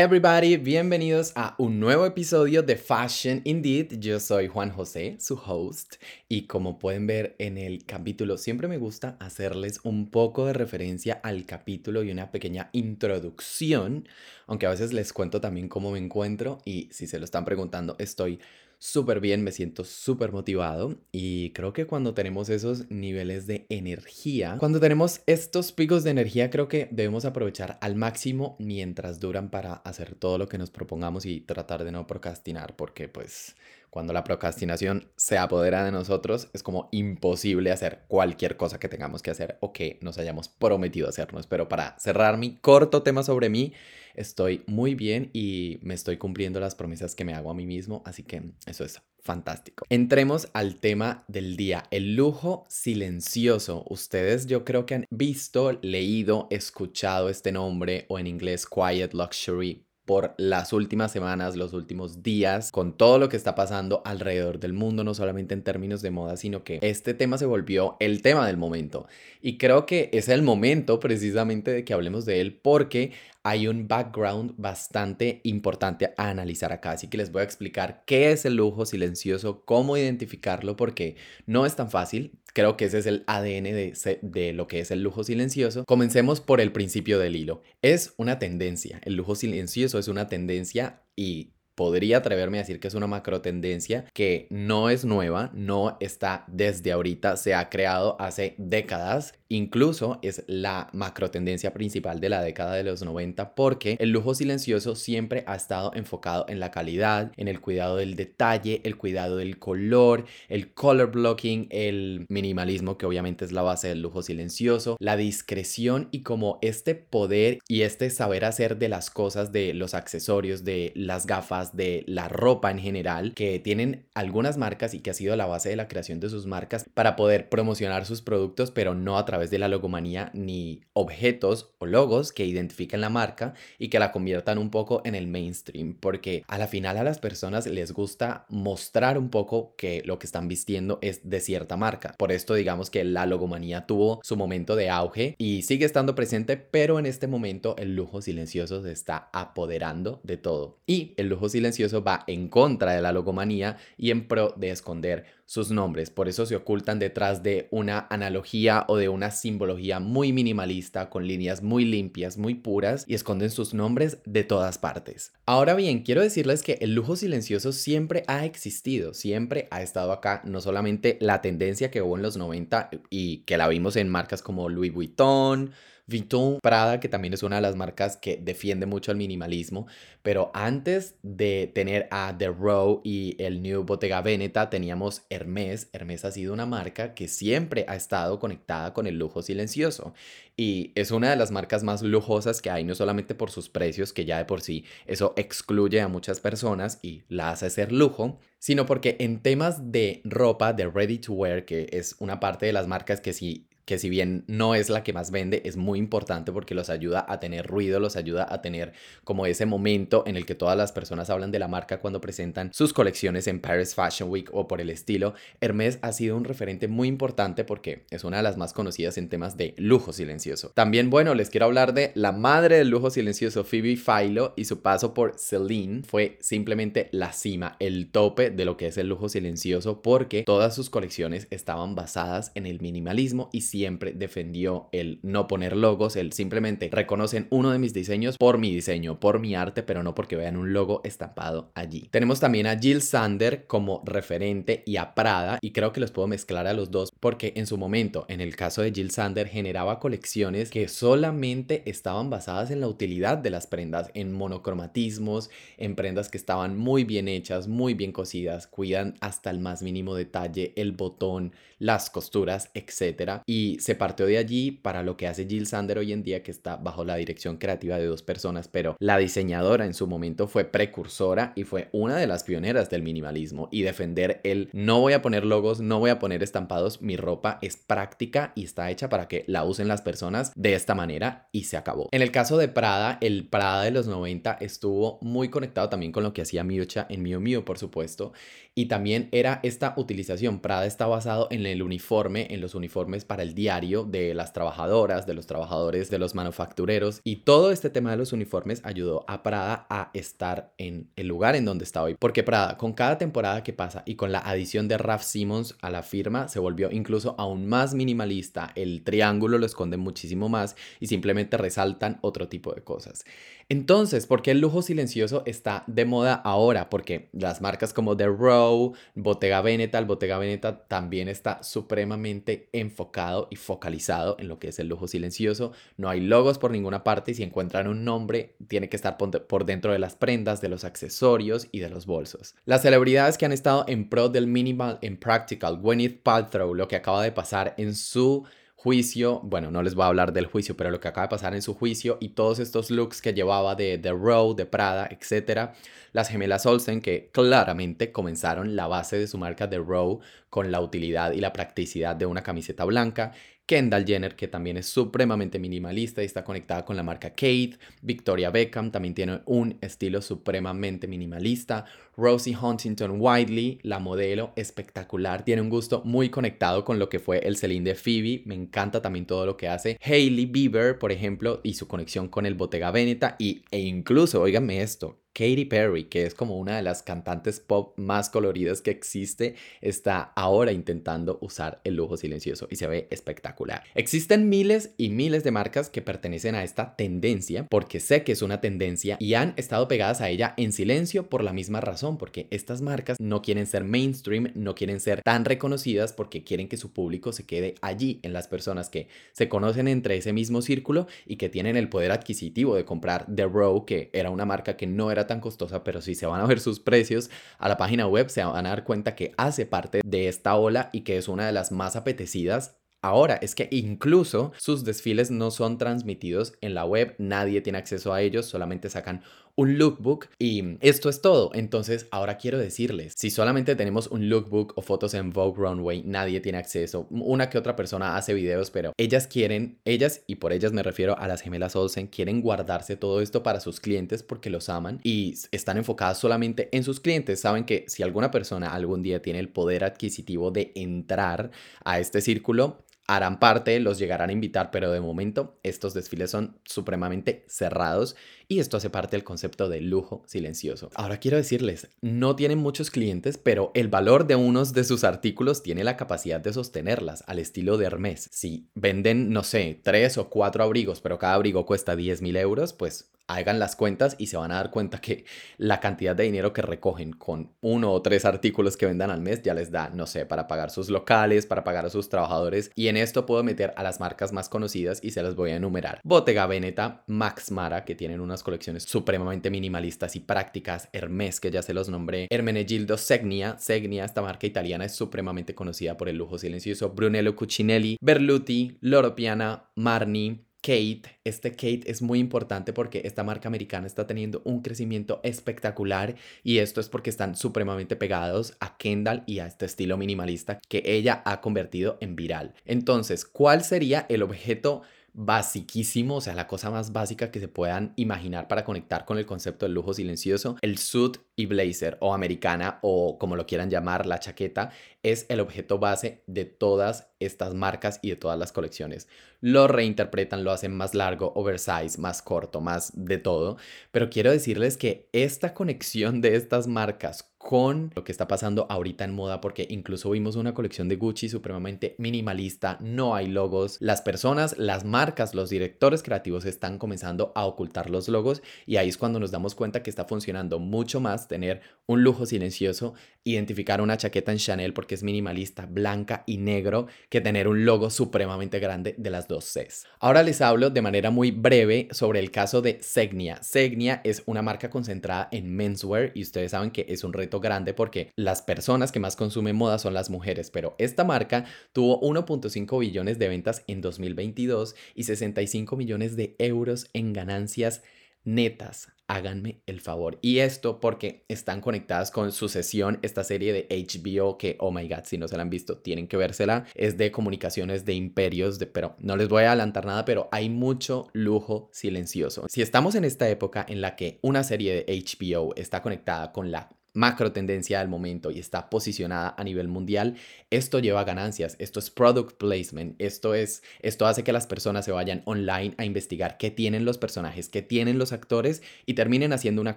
everybody, bienvenidos a un nuevo episodio de Fashion Indeed. Yo soy Juan José, su host, y como pueden ver en el capítulo, siempre me gusta hacerles un poco de referencia al capítulo y una pequeña introducción, aunque a veces les cuento también cómo me encuentro y si se lo están preguntando, estoy súper bien, me siento súper motivado y creo que cuando tenemos esos niveles de energía, cuando tenemos estos picos de energía, creo que debemos aprovechar al máximo mientras duran para hacer todo lo que nos propongamos y tratar de no procrastinar, porque pues cuando la procrastinación se apodera de nosotros, es como imposible hacer cualquier cosa que tengamos que hacer o que nos hayamos prometido hacernos. Pero para cerrar mi corto tema sobre mí, estoy muy bien y me estoy cumpliendo las promesas que me hago a mí mismo, así que eso es fantástico. Entremos al tema del día, el lujo silencioso. Ustedes yo creo que han visto, leído, escuchado este nombre o en inglés Quiet Luxury por las últimas semanas, los últimos días, con todo lo que está pasando alrededor del mundo, no solamente en términos de moda, sino que este tema se volvió el tema del momento. Y creo que es el momento precisamente de que hablemos de él porque hay un background bastante importante a analizar acá. Así que les voy a explicar qué es el lujo silencioso, cómo identificarlo, porque no es tan fácil. Creo que ese es el ADN de, lo que es el lujo silencioso. Comencemos por el principio del hilo. Es una tendencia. El lujo silencioso es una tendencia y podría atreverme a decir que es una macro tendencia que no es nueva, no está desde ahorita, se ha creado hace décadas, incluso es la macro tendencia principal de la década de los 90 porque el lujo silencioso siempre ha estado enfocado en la calidad, en el cuidado del detalle, el cuidado del color, el color blocking, el minimalismo que obviamente es la base del lujo silencioso, la discreción y como este poder y este saber hacer de las cosas, de los accesorios, de las gafas, de la ropa en general que tienen algunas marcas y que ha sido la base de la creación de sus marcas para poder promocionar sus productos, pero no a través de la logomanía ni objetos o logos que identifiquen la marca y que la conviertan un poco en el mainstream, porque a la final a las personas les gusta mostrar un poco que lo que están vistiendo es de cierta marca. Por esto digamos que la logomanía tuvo su momento de auge y sigue estando presente, pero en este momento el lujo silencioso se está apoderando de todo. Y el lujo silencioso va en contra de la logomanía y en pro de esconder sus nombres. Por eso se ocultan detrás de una analogía o de una simbología muy minimalista, con líneas muy limpias, muy puras y esconden sus nombres de todas partes. Ahora bien, quiero decirles que el lujo silencioso siempre ha existido, siempre ha estado acá, no solamente la tendencia que hubo en los 90 y que la vimos en marcas como Louis Vuitton, Vuitton, Prada, que también es una de las marcas que defiende mucho el minimalismo, pero antes de tener a The Row y el New Bottega Veneta teníamos Hermès. Hermès ha sido una marca que siempre ha estado conectada con el lujo silencioso y es una de las marcas más lujosas que hay, no solamente por sus precios, que ya de por sí eso excluye a muchas personas y la hace ser lujo, sino porque en temas de ropa, de ready to wear, que es una parte de las marcas que sí que si bien no es la que más vende, es muy importante porque los ayuda a tener ruido, los ayuda a tener como ese momento en el que todas las personas hablan de la marca cuando presentan sus colecciones en Paris Fashion Week o por el estilo. Hermes ha sido un referente muy importante porque es una de las más conocidas en temas de lujo silencioso. También, bueno, les quiero hablar de la madre del lujo silencioso, Phoebe Philo, y su paso por Celine fue simplemente la cima, el tope de lo que es el lujo silencioso porque todas sus colecciones estaban basadas en el minimalismo y siempre defendió el no poner logos, el simplemente reconocen uno de mis diseños por mi diseño, por mi arte, pero no porque vean un logo estampado allí. Tenemos también a Jill Sander como referente y a Prada, y creo que los puedo mezclar a los dos porque en su momento, en el caso de Jill Sander, generaba colecciones que solamente estaban basadas en la utilidad de las prendas, en monocromatismos, en prendas que estaban muy bien hechas, muy bien cosidas, cuidan hasta el más mínimo detalle, el botón, las costuras, etc. Y se partió de allí para lo que hace Jill Sander hoy en día, que está bajo la dirección creativa de dos personas, pero la diseñadora en su momento fue precursora y fue una de las pioneras del minimalismo y defender el no voy a poner logos, no voy a poner estampados, mi ropa es práctica y está hecha para que la usen las personas de esta manera y se acabó. En el caso de Prada, el Prada de los 90 estuvo muy conectado también con lo que hacía Miuccia en Miu Miu, por supuesto, y también era esta utilización. Prada está basado en el uniforme, en los uniformes para el diario de las trabajadoras, de los trabajadores, de los manufactureros y todo este tema de los uniformes ayudó a Prada a estar en el lugar en donde está hoy. Porque Prada, con cada temporada que pasa y con la adición de Raf Simons a la firma, se volvió incluso aún más minimalista. El triángulo lo esconde muchísimo más y simplemente resaltan otro tipo de cosas. Entonces, ¿por qué el lujo silencioso está de moda ahora? Porque las marcas como The Row, Bottega Veneta, el Bottega Veneta también está supremamente enfocado y focalizado en lo que es el lujo silencioso. No hay logos por ninguna parte y si encuentran un nombre, tiene que estar por dentro de las prendas, de los accesorios y de los bolsos. Las celebridades que han estado en pro del minimal en practical, Gwyneth Paltrow, lo que acaba de pasar en su juicio, bueno, no les voy a hablar del juicio, pero lo que acaba de pasar en su juicio y todos estos looks que llevaba de The Row, de Prada, etcétera, las gemelas Olsen que claramente comenzaron la base de su marca The Row con la utilidad y la practicidad de una camiseta blanca, Kendall Jenner, que también es supremamente minimalista y está conectada con la marca Kate. Victoria Beckham también tiene un estilo supremamente minimalista. Rosie Huntington Whiteley, la modelo espectacular, tiene un gusto muy conectado con lo que fue el Celine de Phoebe. Me encanta también todo lo que hace. Hailey Bieber, por ejemplo, y su conexión con el Bottega Veneta. Y, e incluso, oíganme esto, Katy Perry, que es como una de las cantantes pop más coloridas que existe, está ahora intentando usar el lujo silencioso y se ve espectacular. Existen miles y miles de marcas que pertenecen a esta tendencia porque sé que es una tendencia y han estado pegadas a ella en silencio por la misma porque estas marcas no quieren ser mainstream, no quieren ser tan reconocidas porque quieren que su público se quede allí en las personas que se conocen entre ese mismo círculo y que tienen el poder adquisitivo de comprar The Row, que era una marca que no era tan costosa, pero si se van a ver sus precios a la página web, se van a dar cuenta que hace parte de esta ola y que es una de las más apetecidas Ahora es que incluso sus desfiles no son transmitidos en la web, nadie tiene acceso a ellos, solamente sacan un lookbook y esto es todo. Entonces, ahora quiero decirles, si solamente tenemos un lookbook o fotos en Vogue Runway, nadie tiene acceso. Una que otra persona hace videos, pero ellas quieren, ellas y por ellas me refiero a las gemelas Olsen, quieren guardarse todo esto para sus clientes porque los aman y están enfocadas solamente en sus clientes. Saben que si alguna persona algún día tiene el poder adquisitivo de entrar a este círculo, harán parte, los llegarán a invitar, pero de momento estos desfiles son supremamente cerrados y esto hace parte del concepto de lujo silencioso. Ahora quiero decirles, no tienen muchos clientes, pero el valor de unos de sus artículos tiene la capacidad de sostenerlas, al estilo de Hermes. Si venden, no sé, tres o cuatro abrigos, pero cada abrigo cuesta 10 mil euros, pues hagan las cuentas y se van a dar cuenta que la cantidad de dinero que recogen con uno o tres artículos que vendan al mes ya les da, no sé, para pagar sus locales, para pagar a sus trabajadores. Y en esto puedo meter a las marcas más conocidas y se las voy a enumerar. Bottega Veneta, Max Mara, que tienen unas colecciones supremamente minimalistas y prácticas. Hermes, que ya se los nombré. Hermenegildo Segnia. Segnia, esta marca italiana, es supremamente conocida por el lujo silencioso. Brunello Cucinelli, Berluti, Loro Piana, Marni, Kate, este Kate es muy importante porque esta marca americana está teniendo un crecimiento espectacular y esto es porque están supremamente pegados a Kendall y a este estilo minimalista que ella ha convertido en viral. Entonces, ¿cuál sería el objeto basiquísimo, o sea, la cosa más básica que se puedan imaginar para conectar con el concepto del lujo silencioso, el suit y blazer o americana o como lo quieran llamar, la chaqueta, es el objeto base de todas estas marcas y de todas las colecciones. Lo reinterpretan, lo hacen más largo, oversize, más corto, más de todo, pero quiero decirles que esta conexión de estas marcas con lo que está pasando ahorita en moda, porque incluso vimos una colección de Gucci supremamente minimalista, no hay logos, las personas, las marcas, los directores creativos están comenzando a ocultar los logos y ahí es cuando nos damos cuenta que está funcionando mucho más tener un lujo silencioso, identificar una chaqueta en Chanel porque es minimalista, blanca y negro, que tener un logo supremamente grande de las dos Cs. Ahora les hablo de manera muy breve sobre el caso de Segnia. Segnia es una marca concentrada en menswear y ustedes saben que es un reto grande porque las personas que más consumen moda son las mujeres, pero esta marca tuvo 1.5 billones de ventas en 2022 y 65 millones de euros en ganancias netas háganme el favor. Y esto porque están conectadas con Sucesión, esta serie de HBO que, oh my god, si no se la han visto, tienen que vérsela. Es de comunicaciones de imperios, de, pero no les voy a adelantar nada, pero hay mucho lujo silencioso. Si estamos en esta época en la que una serie de HBO está conectada con la macro tendencia del momento y está posicionada a nivel mundial, esto lleva ganancias, esto es product placement, esto es esto hace que las personas se vayan online a investigar qué tienen los personajes, qué tienen los actores y terminen haciendo una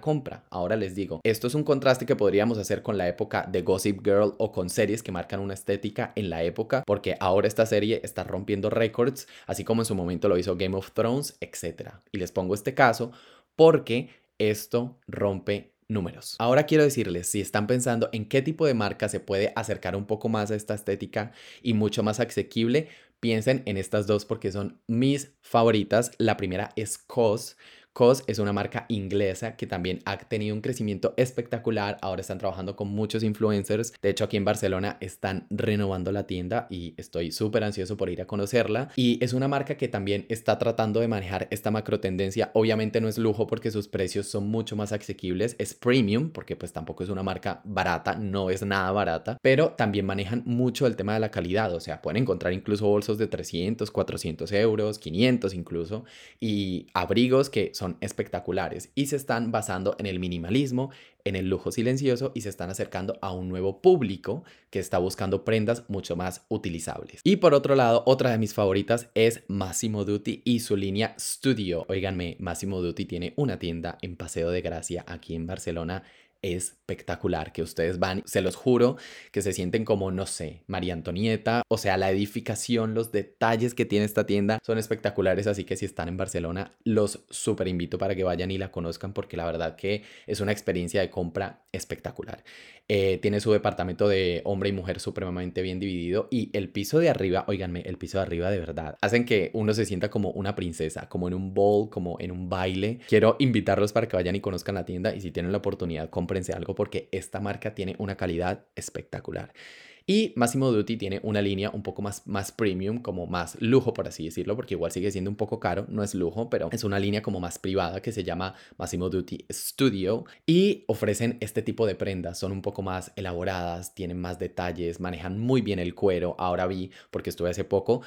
compra. Ahora les digo, esto es un contraste que podríamos hacer con la época de Gossip Girl o con series que marcan una estética en la época, porque ahora esta serie está rompiendo récords, así como en su momento lo hizo Game of Thrones, etc. Y les pongo este caso porque esto rompe números. Ahora quiero decirles, si están pensando en qué tipo de marca se puede acercar un poco más a esta estética y mucho más asequible, piensen en estas dos porque son mis favoritas. La primera es COS. COS es una marca inglesa que también ha tenido un crecimiento espectacular. Ahora están trabajando con muchos influencers. De hecho, aquí en Barcelona están renovando la tienda y estoy súper ansioso por ir a conocerla. Y es una marca que también está tratando de manejar esta macro tendencia. Obviamente no es lujo porque sus precios son mucho más asequibles. Es premium porque pues tampoco es una marca barata, no es nada barata, pero también manejan mucho el tema de la calidad. O sea, pueden encontrar incluso bolsos de 300, 400 euros, 500 incluso, y abrigos que son son espectaculares y se están basando en el minimalismo, en el lujo silencioso y se están acercando a un nuevo público que está buscando prendas mucho más utilizables. Y por otro lado, otra de mis favoritas es Massimo Dutti y su línea Studio. Óiganme, Massimo Dutti tiene una tienda en Paseo de Gracia aquí en Barcelona espectacular, que ustedes van, se los juro, que se sienten como, no sé, María Antonieta, o sea, la edificación, los detalles que tiene esta tienda son espectaculares, así que si están en Barcelona, los súper invito para que vayan y la conozcan porque la verdad que es una experiencia de compra espectacular. Eh, tiene su departamento de hombre y mujer supremamente bien dividido y el piso de arriba, oiganme, el piso de arriba de verdad, hacen que uno se sienta como una princesa, como en un bowl, como en un baile. Quiero invitarlos para que vayan y conozcan la tienda y si tienen la oportunidad, cómprense algo porque esta marca tiene una calidad espectacular. Y Massimo Dutti tiene una línea un poco más, más premium, como más lujo, por así decirlo, porque igual sigue siendo un poco caro, no es lujo, pero es una línea como más privada que se llama Massimo Dutti Studio y ofrecen este tipo de prendas, son un poco más elaboradas, tienen más detalles, manejan muy bien el cuero. Ahora vi, porque estuve hace poco,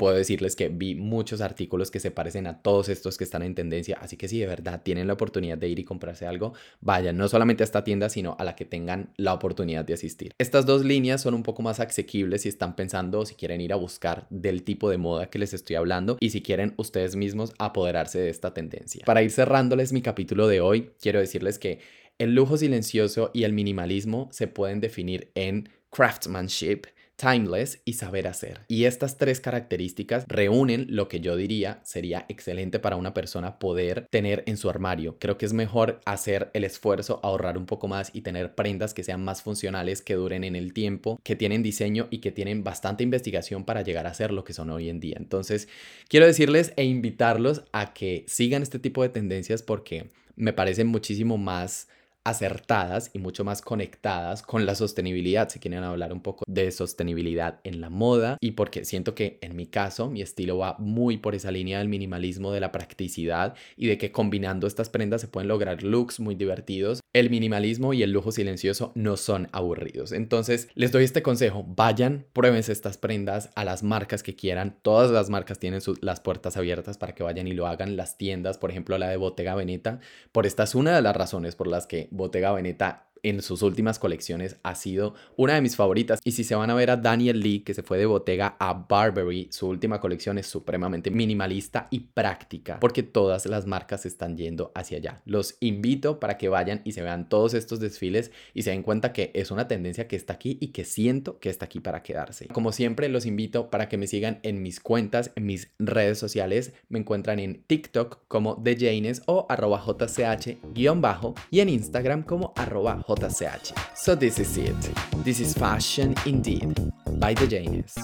puedo decirles que vi muchos artículos que se parecen a todos estos que están en tendencia, así que si de verdad tienen la oportunidad de ir y comprarse algo, vayan no solamente a esta tienda, sino a la que tengan la oportunidad de asistir. Estas dos líneas son un poco más asequibles si están pensando si quieren ir a buscar del tipo de moda que les estoy hablando y si quieren ustedes mismos apoderarse de esta tendencia. Para ir cerrándoles mi capítulo de hoy, quiero decirles que el lujo silencioso y el minimalismo se pueden definir en craftsmanship, timeless y saber hacer. Y estas tres características reúnen lo que yo diría sería excelente para una persona poder tener en su armario. Creo que es mejor hacer el esfuerzo, ahorrar un poco más y tener prendas que sean más funcionales, que duren en el tiempo, que tienen diseño y que tienen bastante investigación para llegar a ser lo que son hoy en día. Entonces, quiero decirles e invitarlos a que sigan este tipo de tendencias porque me parecen muchísimo más acertadas y mucho más conectadas con la sostenibilidad, si quieren hablar un poco de sostenibilidad en la moda y porque siento que en mi caso mi estilo va muy por esa línea del minimalismo, de la practicidad y de que combinando estas prendas se pueden lograr looks muy divertidos. El minimalismo y el lujo silencioso no son aburridos. Entonces les doy este consejo, vayan, pruébense estas prendas a las marcas que quieran. Todas las marcas tienen las puertas abiertas para que vayan y lo hagan. Las tiendas, por ejemplo la de Bottega Veneta, por esta es una de las razones por las que Bottega Veneta en sus últimas colecciones ha sido una de mis favoritas. Y si se van a ver a Daniel Lee, que se fue de Bottega a Burberry, su última colección es supremamente minimalista y práctica, porque todas las marcas están yendo hacia allá. Los invito para que vayan y se vean todos estos desfiles y se den cuenta que es una tendencia que está aquí y que siento que está aquí para quedarse. Como siempre, los invito para que me sigan en mis cuentas, en mis redes sociales. Me encuentran en TikTok como The Janes o jch-bajo y en Instagram como arroba JCH. So this is it. This is Fashion Indeed by the Janus.